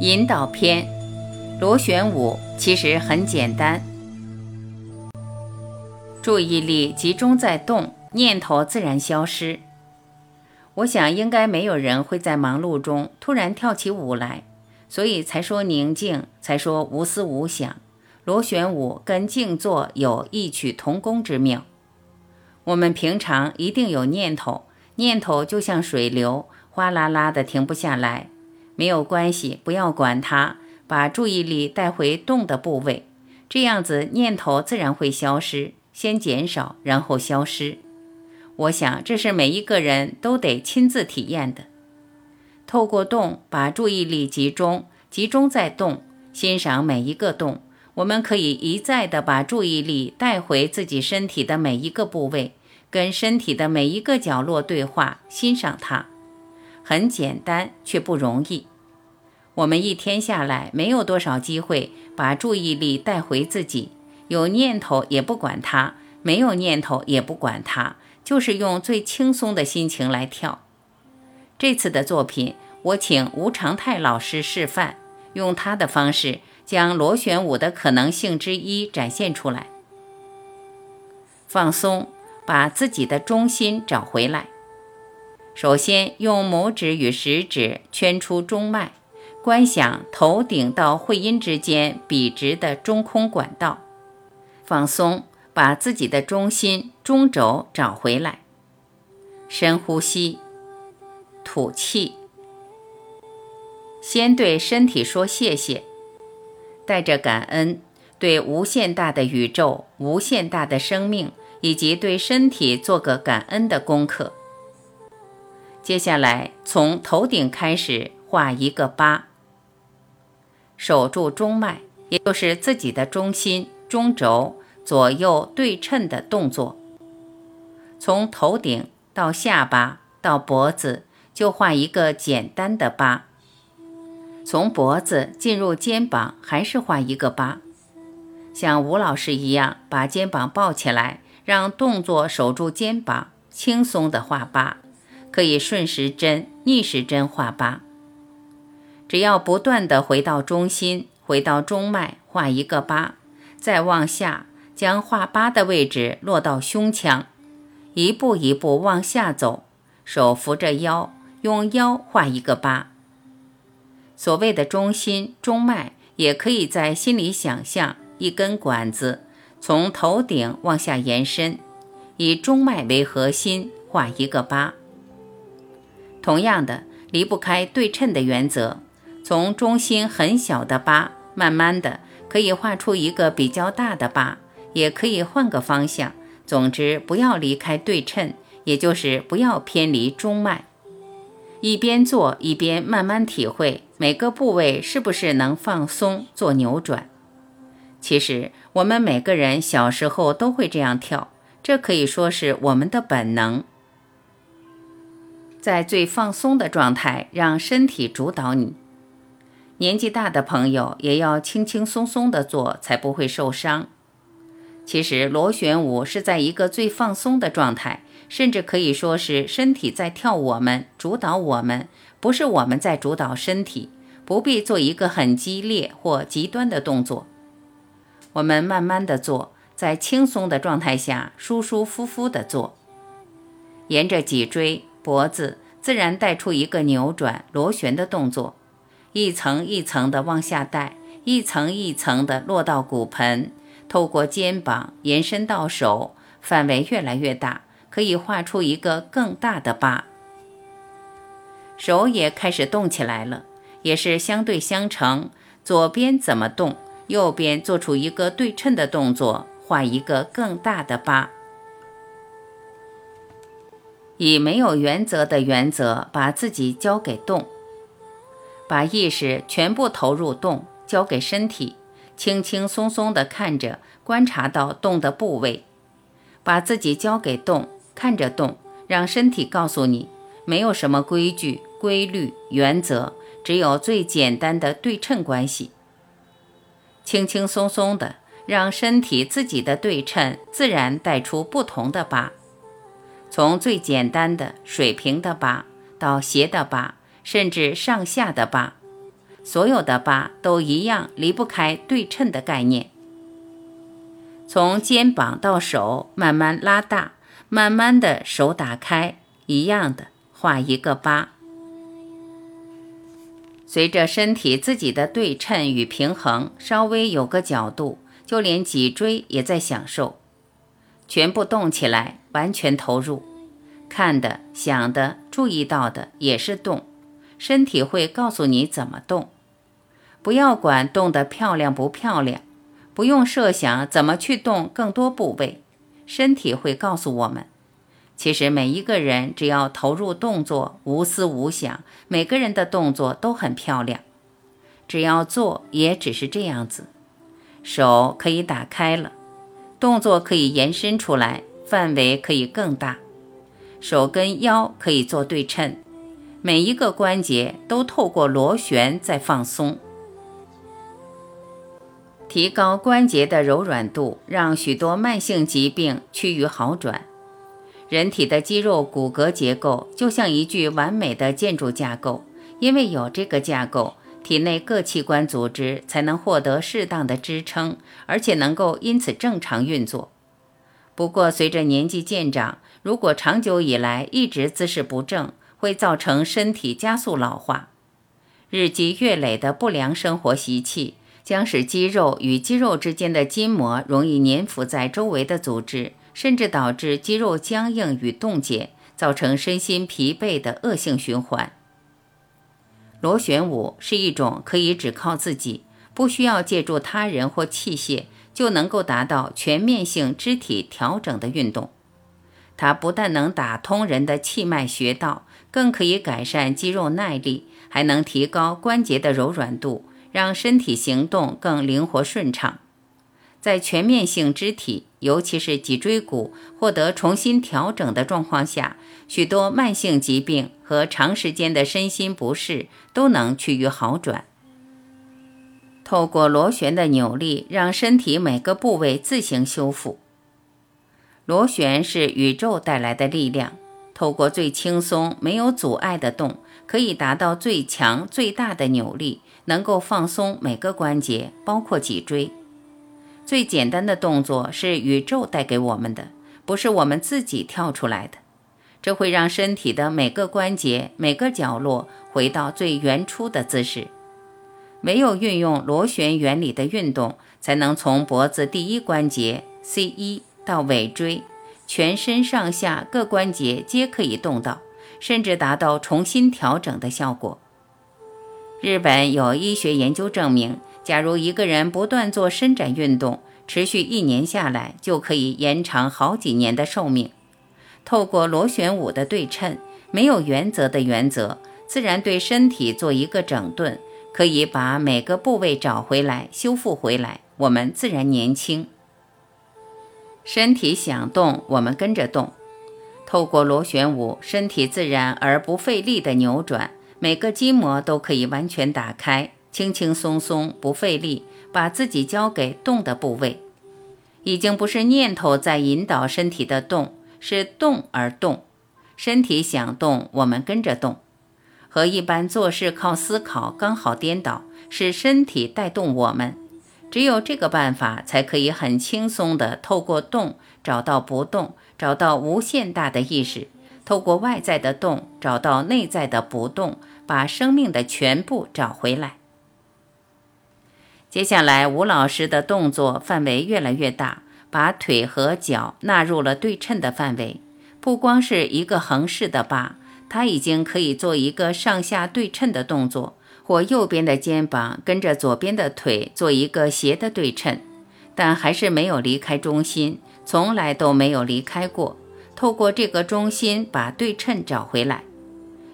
引导篇，螺旋舞其实很简单，注意力集中在动，念头自然消失。我想应该没有人会在忙碌中突然跳起舞来，所以才说宁静，才说无思无想。螺旋舞跟静坐有异曲同工之妙。我们平常一定有念头，念头就像水流，哗啦啦的停不下来。没有关系，不要管它，把注意力带回动的部位，这样子念头自然会消失，先减少，然后消失。我想这是每一个人都得亲自体验的。透过动，把注意力集中，集中在动，欣赏每一个动。我们可以一再的把注意力带回自己身体的每一个部位，跟身体的每一个角落对话，欣赏它。很简单，却不容易。我们一天下来没有多少机会把注意力带回自己，有念头也不管它，没有念头也不管它，就是用最轻松的心情来跳。这次的作品，我请吴长泰老师示范，用他的方式。将螺旋舞的可能性之一展现出来。放松，把自己的中心找回来。首先，用拇指与食指圈出中脉，观想头顶到会阴之间笔直的中空管道。放松，把自己的中心中轴找回来。深呼吸，吐气。先对身体说谢谢。带着感恩，对无限大的宇宙、无限大的生命，以及对身体做个感恩的功课。接下来，从头顶开始画一个八，守住中脉，也就是自己的中心、中轴左右对称的动作。从头顶到下巴到脖子，就画一个简单的八。从脖子进入肩膀，还是画一个八，像吴老师一样把肩膀抱起来，让动作守住肩膀，轻松的画八，可以顺时针、逆时针画八。只要不断的回到中心，回到中脉，画一个八，再往下将画八的位置落到胸腔，一步一步往下走，手扶着腰，用腰画一个八。所谓的中心中脉，也可以在心里想象一根管子从头顶往下延伸，以中脉为核心画一个八。同样的，离不开对称的原则，从中心很小的八，慢慢的可以画出一个比较大的八，也可以换个方向。总之，不要离开对称，也就是不要偏离中脉。一边做一边慢慢体会每个部位是不是能放松做扭转。其实我们每个人小时候都会这样跳，这可以说是我们的本能。在最放松的状态，让身体主导你。年纪大的朋友也要轻轻松松的做，才不会受伤。其实螺旋舞是在一个最放松的状态。甚至可以说是身体在跳，我们主导我们，不是我们在主导身体。不必做一个很激烈或极端的动作，我们慢慢的做，在轻松的状态下，舒舒服服的做。沿着脊椎、脖子，自然带出一个扭转、螺旋的动作，一层一层的往下带，一层一层的落到骨盆，透过肩膀延伸到手，范围越来越大。可以画出一个更大的八，手也开始动起来了，也是相对相成。左边怎么动，右边做出一个对称的动作，画一个更大的八。以没有原则的原则，把自己交给动，把意识全部投入动，交给身体，轻轻松松地看着，观察到动的部位，把自己交给动。看着动，让身体告诉你，没有什么规矩、规律、原则，只有最简单的对称关系。轻轻松松的，让身体自己的对称自然带出不同的疤，从最简单的水平的疤，到斜的疤，甚至上下的八，所有的疤都一样离不开对称的概念。从肩膀到手，慢慢拉大，慢慢的手打开，一样的画一个疤。随着身体自己的对称与平衡，稍微有个角度，就连脊椎也在享受。全部动起来，完全投入，看的、想的、注意到的也是动，身体会告诉你怎么动。不要管动得漂亮不漂亮。不用设想怎么去动更多部位，身体会告诉我们。其实每一个人只要投入动作，无思无想，每个人的动作都很漂亮。只要做，也只是这样子。手可以打开了，动作可以延伸出来，范围可以更大。手跟腰可以做对称，每一个关节都透过螺旋在放松。提高关节的柔软度，让许多慢性疾病趋于好转。人体的肌肉骨骼结构就像一具完美的建筑架构，因为有这个架构，体内各器官组织才能获得适当的支撑，而且能够因此正常运作。不过，随着年纪渐长，如果长久以来一直姿势不正，会造成身体加速老化。日积月累的不良生活习气。将使肌肉与肌肉之间的筋膜容易粘附在周围的组织，甚至导致肌肉僵硬与冻结，造成身心疲惫的恶性循环。螺旋舞是一种可以只靠自己，不需要借助他人或器械就能够达到全面性肢体调整的运动。它不但能打通人的气脉穴道，更可以改善肌肉耐力，还能提高关节的柔软度。让身体行动更灵活顺畅，在全面性肢体，尤其是脊椎骨获得重新调整的状况下，许多慢性疾病和长时间的身心不适都能趋于好转。透过螺旋的扭力，让身体每个部位自行修复。螺旋是宇宙带来的力量，透过最轻松、没有阻碍的动，可以达到最强、最大的扭力。能够放松每个关节，包括脊椎。最简单的动作是宇宙带给我们的，不是我们自己跳出来的。这会让身体的每个关节、每个角落回到最原初的姿势。唯有运用螺旋原理的运动，才能从脖子第一关节 C 一到尾椎，全身上下各关节皆可以动到，甚至达到重新调整的效果。日本有医学研究证明，假如一个人不断做伸展运动，持续一年下来，就可以延长好几年的寿命。透过螺旋舞的对称，没有原则的原则，自然对身体做一个整顿，可以把每个部位找回来、修复回来，我们自然年轻。身体想动，我们跟着动。透过螺旋舞，身体自然而不费力的扭转。每个筋膜都可以完全打开，轻轻松松，不费力，把自己交给动的部位。已经不是念头在引导身体的动，是动而动。身体想动，我们跟着动。和一般做事靠思考刚好颠倒，是身体带动我们。只有这个办法，才可以很轻松地透过动找到不动，找到无限大的意识。透过外在的动找到内在的不动，把生命的全部找回来。接下来，吴老师的动作范围越来越大，把腿和脚纳入了对称的范围。不光是一个横式的八，他已经可以做一个上下对称的动作，或右边的肩膀跟着左边的腿做一个斜的对称，但还是没有离开中心，从来都没有离开过。透过这个中心把对称找回来，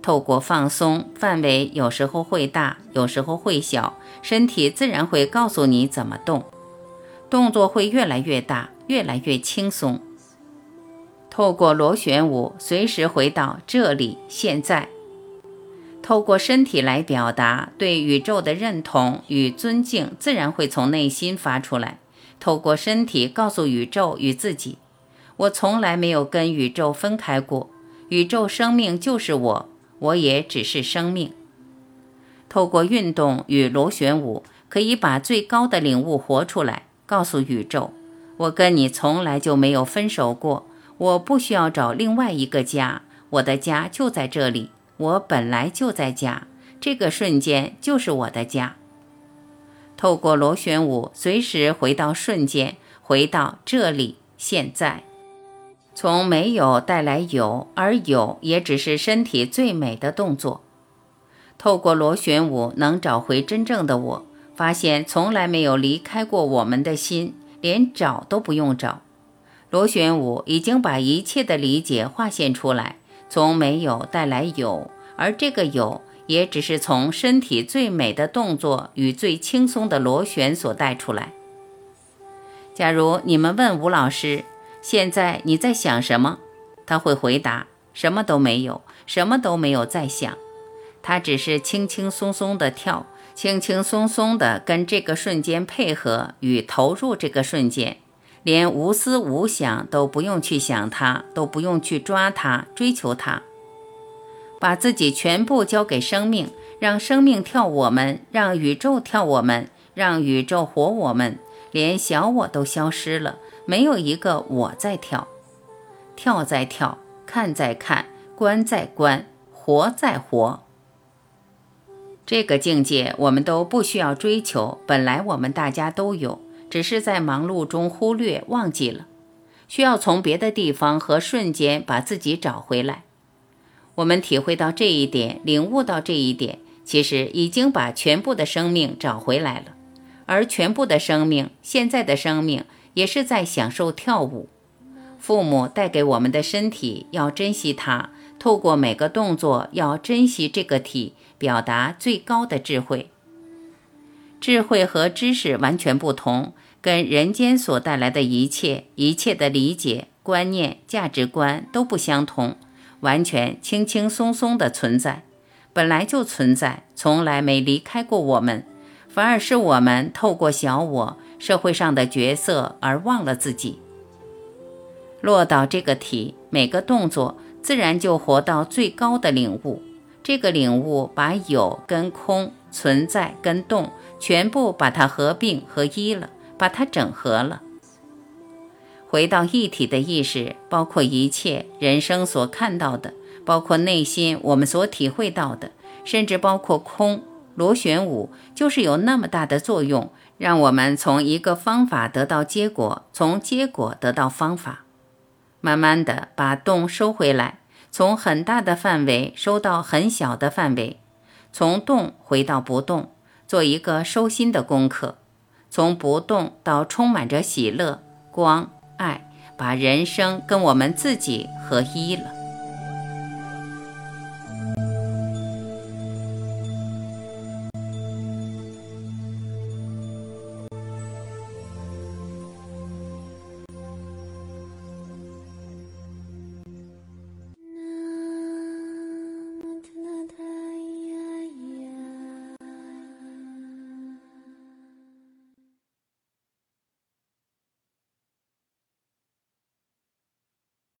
透过放松，范围有时候会大，有时候会小，身体自然会告诉你怎么动，动作会越来越大，越来越轻松。透过螺旋舞，随时回到这里现在，透过身体来表达对宇宙的认同与尊敬，自然会从内心发出来。透过身体告诉宇宙与自己。我从来没有跟宇宙分开过，宇宙生命就是我，我也只是生命。透过运动与螺旋舞，可以把最高的领悟活出来，告诉宇宙：我跟你从来就没有分手过，我不需要找另外一个家，我的家就在这里，我本来就在家，这个瞬间就是我的家。透过螺旋舞，随时回到瞬间，回到这里，现在。从没有带来有，而有也只是身体最美的动作。透过螺旋舞，能找回真正的我，发现从来没有离开过我们的心，连找都不用找。螺旋舞已经把一切的理解划线出来，从没有带来有，而这个有也只是从身体最美的动作与最轻松的螺旋所带出来。假如你们问吴老师，现在你在想什么？他会回答：什么都没有，什么都没有在想。他只是轻轻松松的跳，轻轻松松的跟这个瞬间配合与投入这个瞬间，连无思无想都不用去想它，都不用去抓它、追求它，把自己全部交给生命，让生命跳我们，让宇宙跳我们，让宇宙活我们，连小我都消失了。没有一个我在跳，跳在跳，看在看，观在观，活在活。这个境界我们都不需要追求，本来我们大家都有，只是在忙碌中忽略忘记了，需要从别的地方和瞬间把自己找回来。我们体会到这一点，领悟到这一点，其实已经把全部的生命找回来了，而全部的生命，现在的生命。也是在享受跳舞。父母带给我们的身体，要珍惜它。透过每个动作，要珍惜这个体，表达最高的智慧。智慧和知识完全不同，跟人间所带来的一切、一切的理解、观念、价值观都不相同。完全轻轻松松的存在，本来就存在，从来没离开过我们，反而是我们透过小我。社会上的角色而忘了自己，落到这个体，每个动作自然就活到最高的领悟。这个领悟把有跟空、存在跟动全部把它合并合一了，把它整合了，回到一体的意识，包括一切人生所看到的，包括内心我们所体会到的，甚至包括空。螺旋舞就是有那么大的作用。让我们从一个方法得到结果，从结果得到方法，慢慢的把动收回来，从很大的范围收到很小的范围，从动回到不动，做一个收心的功课，从不动到充满着喜乐、光、爱，把人生跟我们自己合一了。